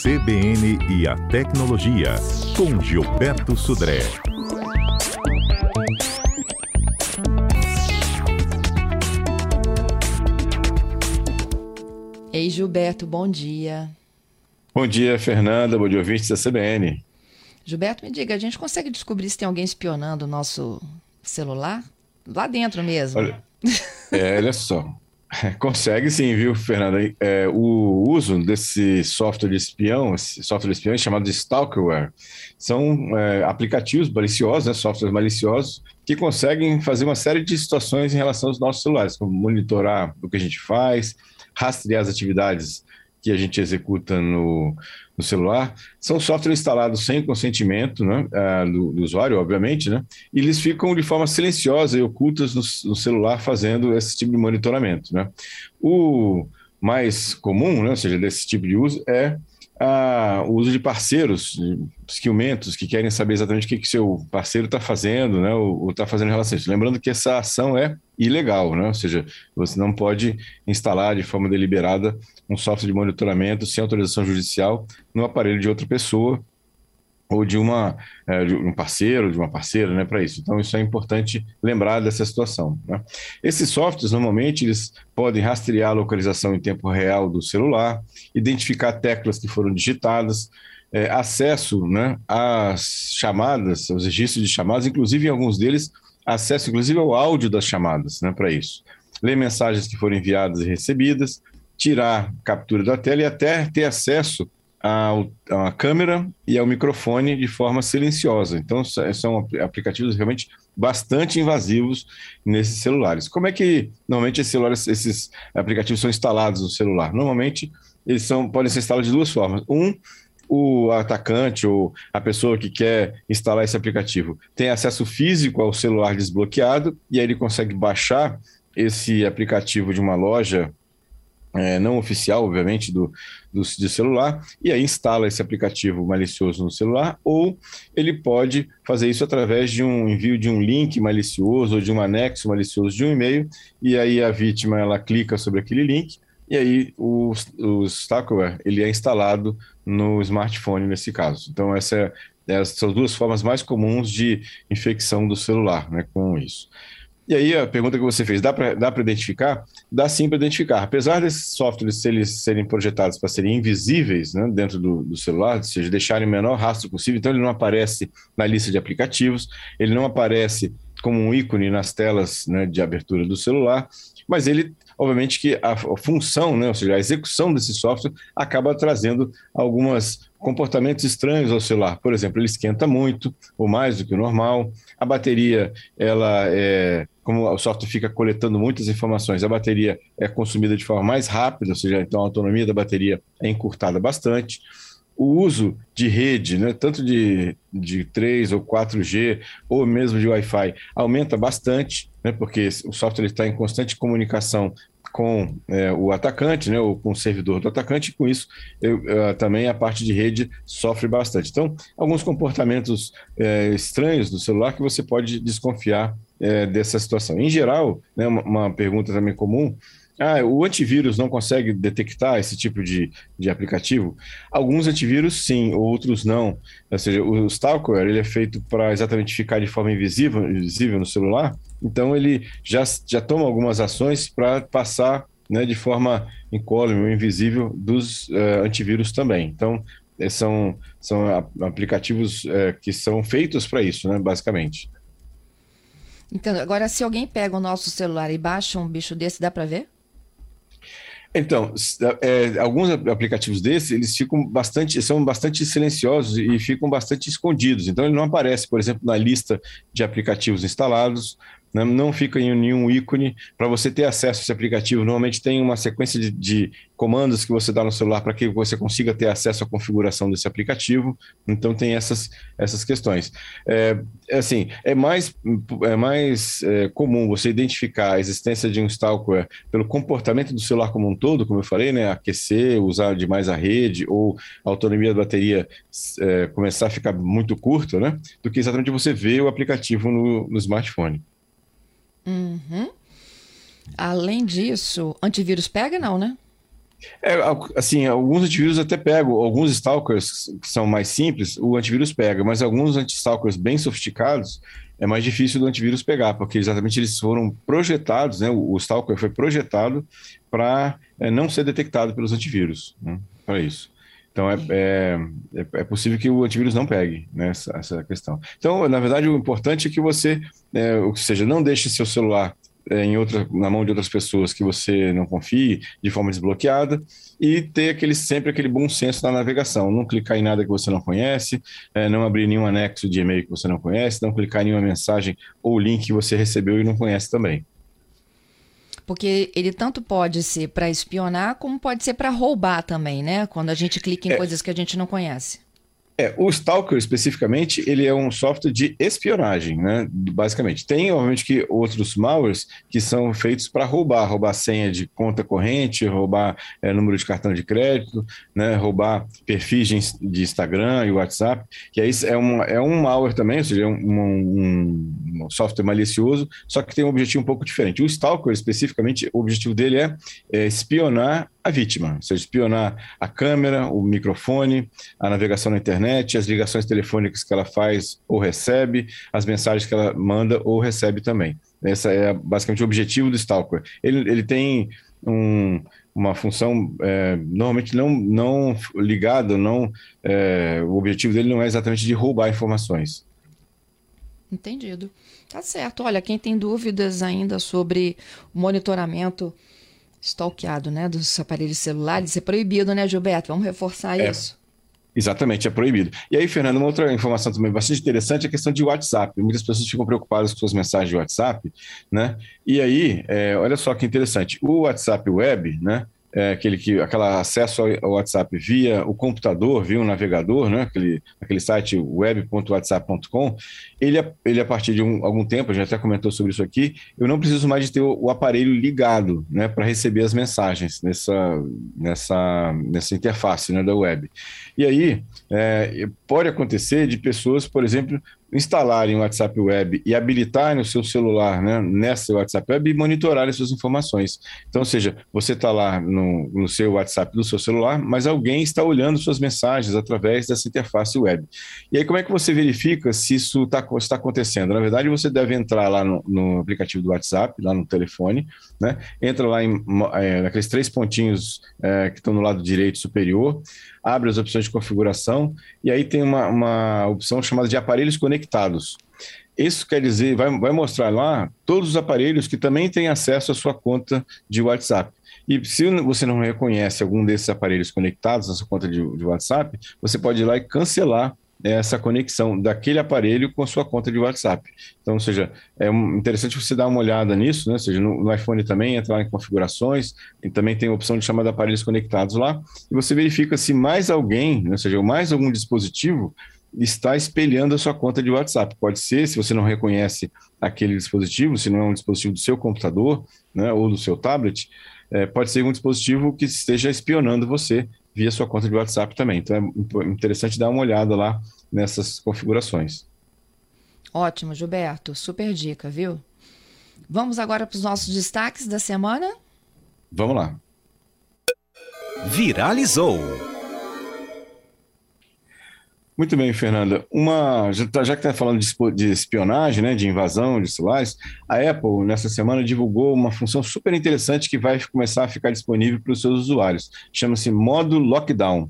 CBN e a Tecnologia, com Gilberto Sudré. Ei, Gilberto, bom dia. Bom dia, Fernanda. Bom dia, ouvintes da CBN. Gilberto, me diga, a gente consegue descobrir se tem alguém espionando o nosso celular? Lá dentro mesmo. Olha, é, olha só. Consegue sim, viu, Fernanda? É, o uso desse software de espião, esse software de espião é chamado de stalkerware, são é, aplicativos maliciosos, né, softwares maliciosos, que conseguem fazer uma série de situações em relação aos nossos celulares, como monitorar o que a gente faz, rastrear as atividades que a gente executa no, no celular, são softwares instalados sem consentimento né, uh, do, do, usuário, obviamente, né, e eles ficam de forma silenciosa e ocultas no, no celular fazendo esse tipo de monitoramento. Né. O mais comum, né, ou seja, desse tipo de uso, é a, o uso de parceiros, de skillmentos, que querem saber exatamente o que, que seu parceiro está fazendo, né, ou está fazendo em relação a isso. Lembrando que essa ação é ilegal, né, ou seja, você não pode instalar de forma deliberada um software de monitoramento sem autorização judicial no aparelho de outra pessoa ou de, uma, é, de um parceiro, de uma parceira, né, para isso. Então, isso é importante lembrar dessa situação. Né? Esses softwares, normalmente, eles podem rastrear a localização em tempo real do celular, identificar teclas que foram digitadas, é, acesso né, às chamadas, aos registros de chamadas, inclusive em alguns deles, acesso inclusive ao áudio das chamadas, né, para isso. Ler mensagens que foram enviadas e recebidas, tirar captura da tela e até ter acesso à câmera e ao microfone de forma silenciosa. Então, são aplicativos realmente bastante invasivos nesses celulares. Como é que normalmente esses, celulares, esses aplicativos são instalados no celular? Normalmente, eles são, podem ser instalados de duas formas. Um, o atacante ou a pessoa que quer instalar esse aplicativo tem acesso físico ao celular desbloqueado e aí ele consegue baixar esse aplicativo de uma loja é, não oficial, obviamente, do, do, de celular, e aí instala esse aplicativo malicioso no celular, ou ele pode fazer isso através de um envio de um link malicioso ou de um anexo malicioso de um e-mail, e aí a vítima ela clica sobre aquele link, e aí o, o stalkerware ele é instalado no smartphone nesse caso. Então essa é, essas são as duas formas mais comuns de infecção do celular, né, com isso. E aí a pergunta que você fez, dá para identificar? Dá sim para identificar. Apesar desses softwares eles serem projetados para serem invisíveis né, dentro do, do, celular, ou seja, deixarem o menor rastro possível, então ele não aparece na lista de aplicativos, ele não aparece como um ícone nas telas né, de abertura do celular, mas ele obviamente que a, função, né, ou seja, a execução desse software acaba trazendo alguns comportamentos estranhos ao celular. Por exemplo, ele esquenta muito, ou mais do que o normal. A bateria, ela é, como o software fica coletando muitas informações, a bateria é consumida de forma mais rápida, ou seja, então a autonomia da bateria é encurtada bastante o uso de rede, né, tanto de, de 3 ou 4G, ou mesmo de Wi-Fi, aumenta bastante, né, porque o software está em constante comunicação com é, o atacante, né, ou com o servidor do atacante, e com isso eu, eu, também a parte de rede sofre bastante. Então, alguns comportamentos é, estranhos do celular que você pode desconfiar é, dessa situação. Em geral, né, uma, uma pergunta também comum ah, o antivírus não consegue detectar esse tipo de, de aplicativo? Alguns antivírus sim, outros não. Ou seja, o Stalker ele é feito para exatamente ficar de forma invisível, invisível no celular, então ele já, já toma algumas ações para passar né, de forma incólume invisível dos uh, antivírus também. Então, eh, são, são aplicativos uh, que são feitos para isso, né, basicamente. Então, agora, se alguém pega o nosso celular e baixa um bicho desse, dá para ver? Então, é, alguns aplicativos desses, eles ficam bastante, são bastante silenciosos e ficam bastante escondidos. Então, ele não aparece, por exemplo, na lista de aplicativos instalados, né? não fica em nenhum ícone. Para você ter acesso a esse aplicativo, normalmente tem uma sequência de, de comandos que você dá no celular para que você consiga ter acesso à configuração desse aplicativo. Então tem essas, essas questões. É, é assim, é mais, é mais é, comum você identificar a existência de um stalker pelo comportamento do celular como um todo, como eu falei, né? Aquecer, usar demais a rede ou a autonomia da bateria é, começar a ficar muito curta, né? Do que exatamente você ver o aplicativo no, no smartphone. Uhum. Além disso, antivírus pega não, né? É, assim, alguns antivírus até pegam, alguns stalkers que são mais simples, o antivírus pega, mas alguns anti-stalkers bem sofisticados é mais difícil do antivírus pegar, porque exatamente eles foram projetados, né? O, stalker foi projetado para é, não ser detectado pelos antivírus, né? para isso. Então, é, é, é, é, possível que o antivírus não pegue né, essa, essa questão. Então, na verdade, o importante é que você, é, ou seja, não deixe seu celular é, em outra, na mão de outras pessoas que você não confie, de forma desbloqueada, e ter aquele, sempre aquele bom senso na navegação. Não clicar em nada que você não conhece, é, não abrir nenhum anexo de e-mail que você não conhece, não clicar em nenhuma mensagem ou link que você recebeu e não conhece também. Porque ele tanto pode ser para espionar, como pode ser para roubar também, né? Quando a gente clica em é. coisas que a gente não conhece. É, o Stalker, especificamente, ele é um software de espionagem, né? Basicamente. Tem, obviamente, que outros malwares que são feitos para roubar, roubar senha de conta corrente, roubar é, número de cartão de crédito, né? roubar perfis de Instagram e WhatsApp, que aí é um, é um malware também, ou seja, é um, um, um software malicioso, só que tem um objetivo um pouco diferente. O Stalker, especificamente, o objetivo dele é, é espionar a vítima, seja, espionar a câmera, o microfone, a navegação na internet, as ligações telefônicas que ela faz ou recebe, as mensagens que ela manda ou recebe também. Esse é basicamente o objetivo do Stalker. Ele, ele tem um, uma função é, normalmente não, não ligada, não, é, o objetivo dele não é exatamente de roubar informações. Entendido. Tá certo. Olha, quem tem dúvidas ainda sobre monitoramento stalkeado, né, dos aparelhos celulares, é proibido, né, Gilberto? Vamos reforçar é. isso. Exatamente, é proibido. E aí, Fernando, uma outra informação também bastante interessante é a questão de WhatsApp. Muitas pessoas ficam preocupadas com suas mensagens de WhatsApp, né? E aí, é, olha só que interessante, o WhatsApp Web, né? É, aquele que aquela acesso ao WhatsApp via o computador, via um navegador, né, aquele, aquele site web.whatsapp.com, ele, ele a partir de um, algum tempo, a gente até comentou sobre isso aqui, eu não preciso mais de ter o, o aparelho ligado, né, para receber as mensagens nessa, nessa, nessa interface, né, da web. E aí é, pode acontecer de pessoas, por exemplo, instalarem o WhatsApp Web e habilitarem o seu celular né, nessa WhatsApp Web e monitorarem suas informações. Então, ou seja, você está lá no, no, seu WhatsApp do seu celular, mas alguém está olhando suas mensagens através dessa interface web. E aí, como é que você verifica se isso está tá acontecendo? Na verdade, você deve entrar lá no, no, aplicativo do WhatsApp, lá no telefone, né? entra lá em, é, naqueles três pontinhos é, que estão no lado direito superior, abre as opções de configuração e aí tem uma, uma opção chamada de aparelhos conectados. Isso quer dizer, vai, vai mostrar lá todos os aparelhos que também têm acesso à sua conta de WhatsApp. E se você não reconhece algum desses aparelhos conectados na sua conta de, de WhatsApp, você pode ir lá e cancelar essa conexão daquele aparelho com a sua conta de WhatsApp. Então, ou seja, é interessante você dar uma olhada nisso, né? Ou seja, no, no iPhone também, entrar em configurações, e também tem a opção de chamar de aparelhos conectados lá, e você verifica se mais alguém, né? ou seja, mais algum dispositivo está espelhando a sua conta de WhatsApp. Pode ser, se você não reconhece aquele dispositivo, se não é um dispositivo do seu computador, né, ou do seu tablet, é, pode ser um dispositivo que esteja espionando você via sua conta de WhatsApp também. Então é interessante dar uma olhada lá nessas configurações. Ótimo, Gilberto. Super dica, viu? Vamos agora para os nossos destaques da semana? Vamos lá. Viralizou. Muito bem, Fernanda. Uma, já, tá, já que está falando de, espionagem, né, de invasão de celulares, a Apple, nessa semana, divulgou uma função super interessante que vai começar a ficar disponível para os seus usuários. Chama-se modo lockdown.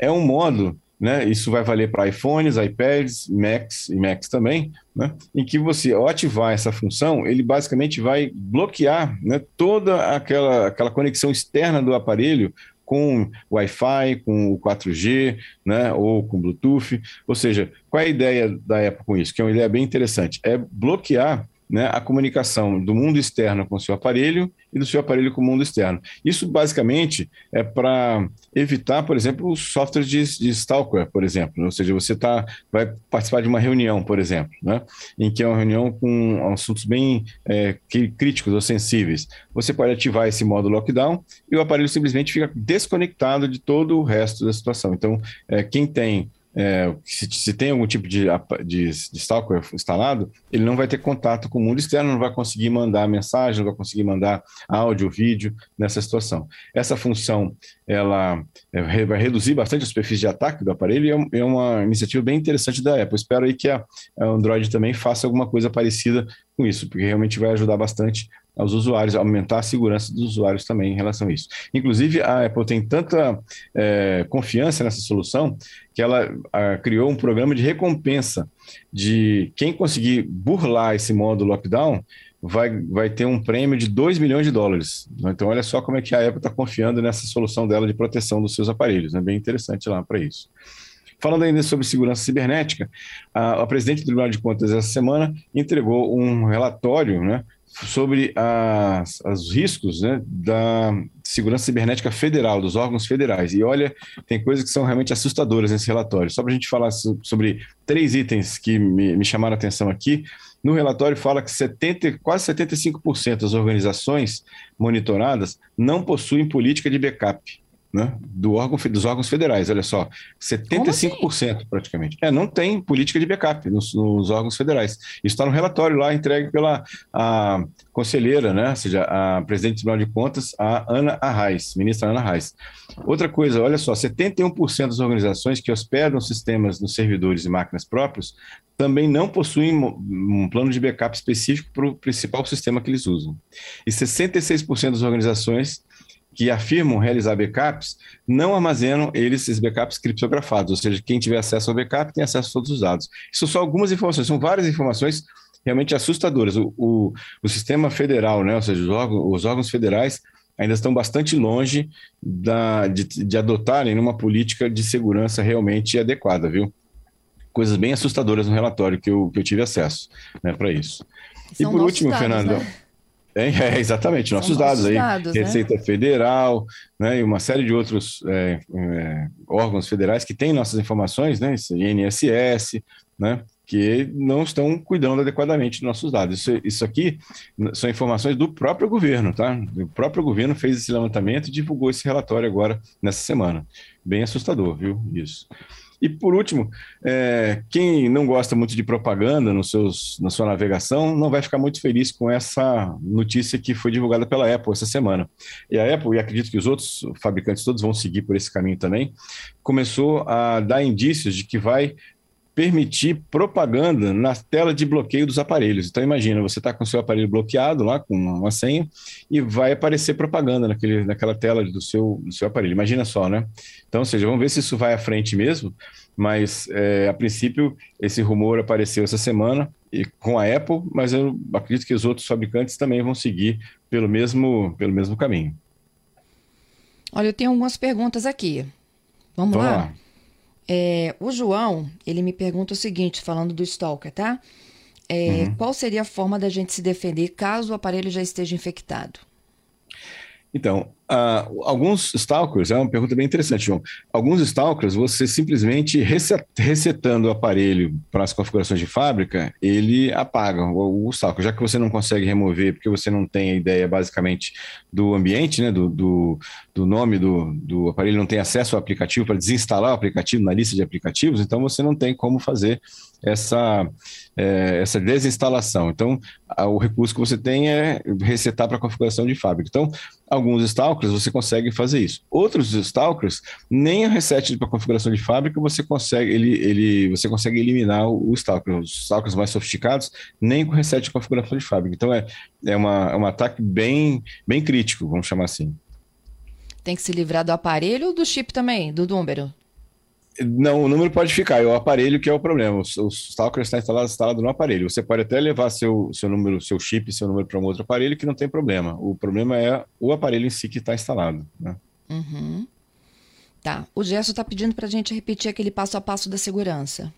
É um modo né? Isso vai valer para iPhones, iPads, Macs e Macs também, né? Em que você, ao ativar essa função, ele basicamente vai bloquear né, toda aquela, aquela conexão externa do aparelho com Wi-Fi, com o 4G, né, ou com Bluetooth. Ou seja, qual é a ideia da Apple com isso? Que é uma ideia bem interessante. É bloquear né, a comunicação do mundo externo com o seu aparelho e do seu aparelho com o mundo externo. Isso basicamente é para evitar, por exemplo, os softwares de, de stalker, por exemplo. Ou seja, você tá, vai participar de uma reunião, por exemplo, né, em que é uma reunião com assuntos bem é, críticos ou sensíveis. Você pode ativar esse modo lockdown e o aparelho simplesmente fica desconectado de todo o resto da situação. Então, é, quem tem é, se, se, tem algum tipo de, de, de stalker instalado, ele não vai ter contato com o mundo externo, não vai conseguir mandar mensagem, não vai conseguir mandar áudio, vídeo nessa situação. Essa função ela é, vai reduzir bastante a superfície de ataque do aparelho e é, é uma iniciativa bem interessante da Apple. Espero aí que a, a Android também faça alguma coisa parecida com isso, porque realmente vai ajudar bastante aos usuários, aumentar a segurança dos usuários também em relação a isso. Inclusive, a Apple tem tanta é, confiança nessa solução que ela a, criou um programa de recompensa de quem conseguir burlar esse modo lockdown vai, vai ter um prêmio de 2 milhões de dólares. Então, olha só como é que a Apple está confiando nessa solução dela de proteção dos seus aparelhos. É né? bem interessante lá para isso. Falando ainda sobre segurança cibernética, a, a presidente do Tribunal de Contas essa semana entregou um relatório né, sobre as, os riscos né, da segurança cibernética federal, dos órgãos federais. E olha, tem coisas que são realmente assustadoras nesse relatório. Só para a gente falar sobre três itens que me, me chamaram a atenção aqui. No relatório fala que 70, quase 75% das organizações monitoradas não possuem política de backup né, do órgão, dos órgãos federais. Olha só, 75% assim? praticamente. É, não tem política de backup nos, nos órgãos federais. Isso está no relatório lá entregue pela a conselheira, né, ou seja, a presidente do Tribunal de Contas, a Ana Arraes, ministra Ana Arraes. Outra coisa, olha só, 71% das organizações que hospedam sistemas nos servidores e máquinas próprios também não possuem um plano de backup específico para o principal sistema que eles usam. E 66% das organizações que afirmam realizar backups não armazenam eles esses backups criptografados, ou seja, quem tiver acesso ao backup tem acesso a todos os dados. Isso são só algumas informações, são várias informações realmente assustadoras. O, o, o sistema federal, né, ou seja, os órgãos, os órgãos federais ainda estão bastante longe da, de, de adotarem uma política de segurança realmente adequada, viu? Coisas bem assustadoras no relatório que eu, que eu tive acesso né, para isso. São e por último, Fernando. Né? É, é, exatamente, São nossos, dados, aí. Dados, né? Receita? Federal, né, e uma série de outros é, é, órgãos federais que têm nossas informações, né, INSS, né, que não estão cuidando adequadamente dos nossos dados. Isso, isso aqui são informações do próprio governo, tá? O próprio governo fez esse levantamento e divulgou esse relatório agora, nessa semana. Bem assustador, viu? Isso. E por último, é, quem não gosta muito de propaganda nos seus, na sua navegação não vai ficar muito feliz com essa notícia que foi divulgada pela Apple essa semana. E a Apple, e acredito que os outros fabricantes todos vão seguir por esse caminho também, começou a dar indícios de que vai permitir propaganda na tela de bloqueio dos aparelhos. Então imagina, você está com seu aparelho bloqueado lá com uma senha e vai aparecer propaganda naquele, naquela tela do seu, do seu aparelho. Imagina só, né? Então, ou seja, vamos ver se isso vai à frente mesmo, mas é, a princípio esse rumor apareceu essa semana e com a Apple, mas eu acredito que os outros fabricantes também vão seguir pelo mesmo, pelo mesmo caminho. Olha, eu tenho algumas perguntas aqui. Vamos, Vamos lá? lá. É, o João, ele me pergunta o seguinte, falando do Stalker, tá? É, uhum. Qual seria a forma da gente se defender caso o aparelho já esteja infectado? Então, uh, alguns stalkers, é uma pergunta bem interessante, João. Alguns stalkers, você simplesmente reset, resetando o aparelho para as configurações de fábrica, ele apaga o, o, stalker, já que você não consegue remover, porque você não tem a ideia basicamente do ambiente, né, do, do, do nome do, do aparelho, não tem acesso ao aplicativo para desinstalar o aplicativo na lista de aplicativos, então você não tem como fazer essa, é, essa desinstalação. Então, a, o recurso que você tem é resetar para a configuração de fábrica. Então, alguns stalkers você consegue fazer isso. Outros stalkers, nem a reset para configuração de fábrica você consegue, ele, ele, você consegue eliminar o, o stalker. Os stalkers mais sofisticados, nem com reset de configuração de fábrica. Então, é, é, uma, é um ataque bem, bem crítico, vamos chamar assim. Tem que se livrar do aparelho ou do chip também, do número? Não, o número pode ficar, é o aparelho que é o problema. O, o Stalker está instalado, instalado no aparelho. Você pode até levar seu, seu número, seu chip, seu número para um outro aparelho que não tem problema. O problema é o aparelho em si que está instalado. Né? Uhum. Tá. O Gerson está pedindo para a gente repetir aquele passo a passo da segurança.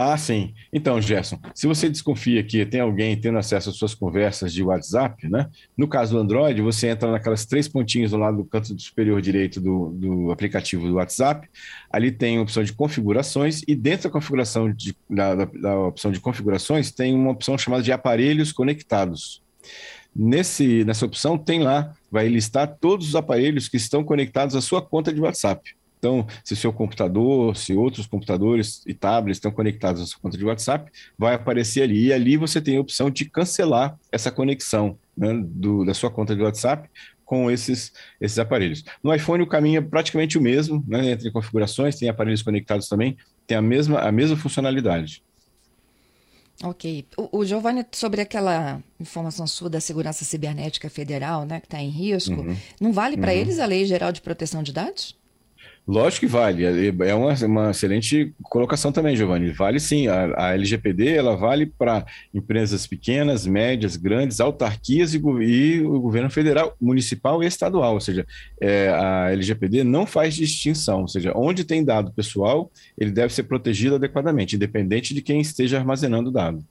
Ah, sim. Então, Gerson, se você desconfia que tem alguém tendo acesso às suas conversas de WhatsApp, né? No caso do Android, você entra naquelas três pontinhas do lado do canto superior direito do, do aplicativo do WhatsApp. Ali tem a opção de configurações e dentro da configuração de, da, da, da opção de configurações tem uma opção chamada de aparelhos conectados. Nesse, nessa opção tem lá, vai listar todos os aparelhos que estão conectados à sua conta de WhatsApp. Então, se o seu computador, se outros computadores e tablets estão conectados à sua conta de WhatsApp, vai aparecer ali. E ali você tem a opção de cancelar essa conexão né, do, da sua conta de WhatsApp com esses, esses aparelhos. No iPhone o caminho é praticamente o mesmo, né, entre configurações, tem aparelhos conectados também, tem a mesma, a mesma funcionalidade. Ok. O, o Giovanni, sobre aquela informação sua da Segurança Cibernética Federal, né, que está em risco, uhum. não vale para uhum. eles a Lei Geral de Proteção de Dados? Lógico que vale. É, é uma, uma excelente colocação também, Giovanni. Vale sim. A, a LGPD ela vale para empresas pequenas, médias, grandes, autarquias e, e, o governo federal, municipal e estadual. Ou seja, é, a LGPD não faz distinção. Ou seja, onde tem dado pessoal, ele deve ser protegido adequadamente, independente de quem esteja armazenando o dado.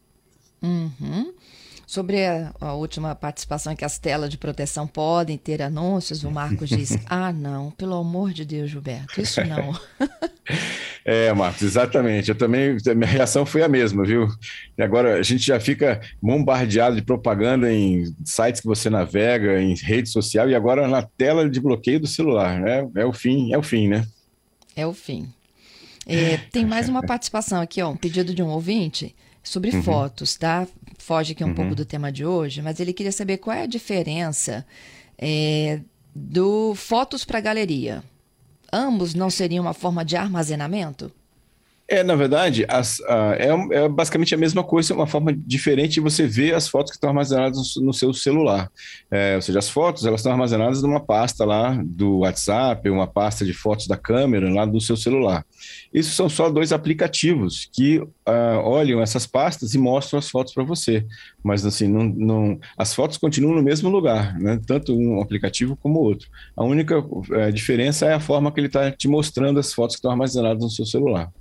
Uhum. Sobre a, a, última participação em que as telas de proteção podem ter anúncios, o Marcos diz: Ah, não, pelo amor de Deus, Gilberto, isso não. é, Marcos, exatamente. Eu também, minha reação foi a mesma, viu? E agora a gente já fica bombardeado de propaganda em sites que você navega, em rede social, e agora na tela de bloqueio do celular. né? é o fim, é o fim, né? É o fim. É, tem mais uma participação aqui, ó, um pedido de um ouvinte sobre uhum. fotos, tá? Foge aqui um uhum. pouco do tema de hoje, mas ele queria saber qual é a diferença é, do fotos para galeria. Ambos não seriam uma forma de armazenamento? É, na verdade, as, é, é, basicamente a mesma coisa, uma forma diferente de você ver as fotos que estão armazenadas no, no seu celular. É, ou seja, as fotos elas estão armazenadas numa pasta lá do WhatsApp, uma pasta de fotos da câmera lá do seu celular. Isso são só dois aplicativos que uh, olham essas pastas e mostram as fotos para você. Mas assim, não, não, as fotos continuam no mesmo lugar, né? tanto um aplicativo como o outro. A única uh, diferença é a forma que ele está te mostrando as fotos que estão armazenadas no seu celular.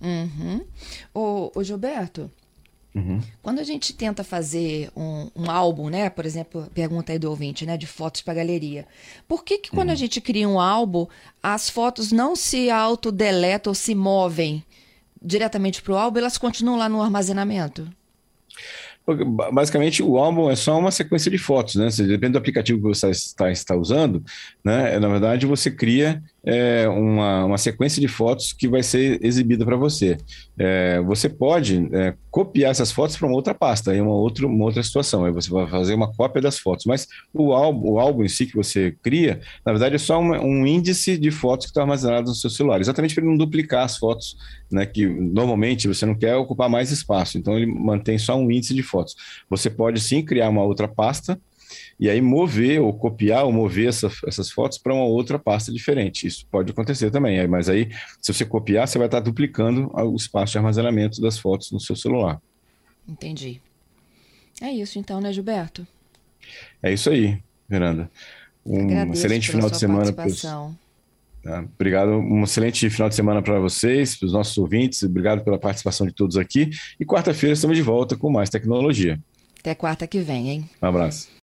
Uhum. O, o Gilberto, uhum. quando a gente tenta fazer um, um, álbum, né? Por exemplo, pergunta aí do ouvinte, né? De fotos para galeria. Por que, que quando uhum. a gente cria um álbum, as fotos não se autodeletam ou se movem diretamente para o álbum, elas continuam lá no armazenamento? basicamente o álbum é só uma sequência de fotos, né? depende do aplicativo que você está, está usando, né? Na verdade, você cria é, uma, uma sequência de fotos que vai ser exibida para você. É, você pode é, copiar essas fotos para uma outra pasta, aí uma outra, uma outra situação. Aí você vai fazer uma cópia das fotos, mas o álbum, o álbum em si que você cria, na verdade, é só um índice de fotos que estão armazenadas no seu celular, exatamente para ele não duplicar as fotos, né? Que normalmente você não quer ocupar mais espaço, então ele mantém só um índice de fotos. Você pode sim criar uma outra pasta e aí mover ou copiar ou mover essa, essas fotos para uma outra pasta diferente. Isso pode acontecer também, mas aí se você copiar, você vai estar duplicando o espaço de armazenamento das fotos no seu celular. Entendi. É isso então, né, Gilberto? É isso aí, Fernanda. Um Agradeço excelente final de semana. Pros... Tá? Obrigado, um excelente final de semana para vocês, para os nossos ouvintes. Obrigado pela participação de todos aqui. E quarta-feira estamos de volta com mais tecnologia. Até quarta que vem, hein? Um abraço.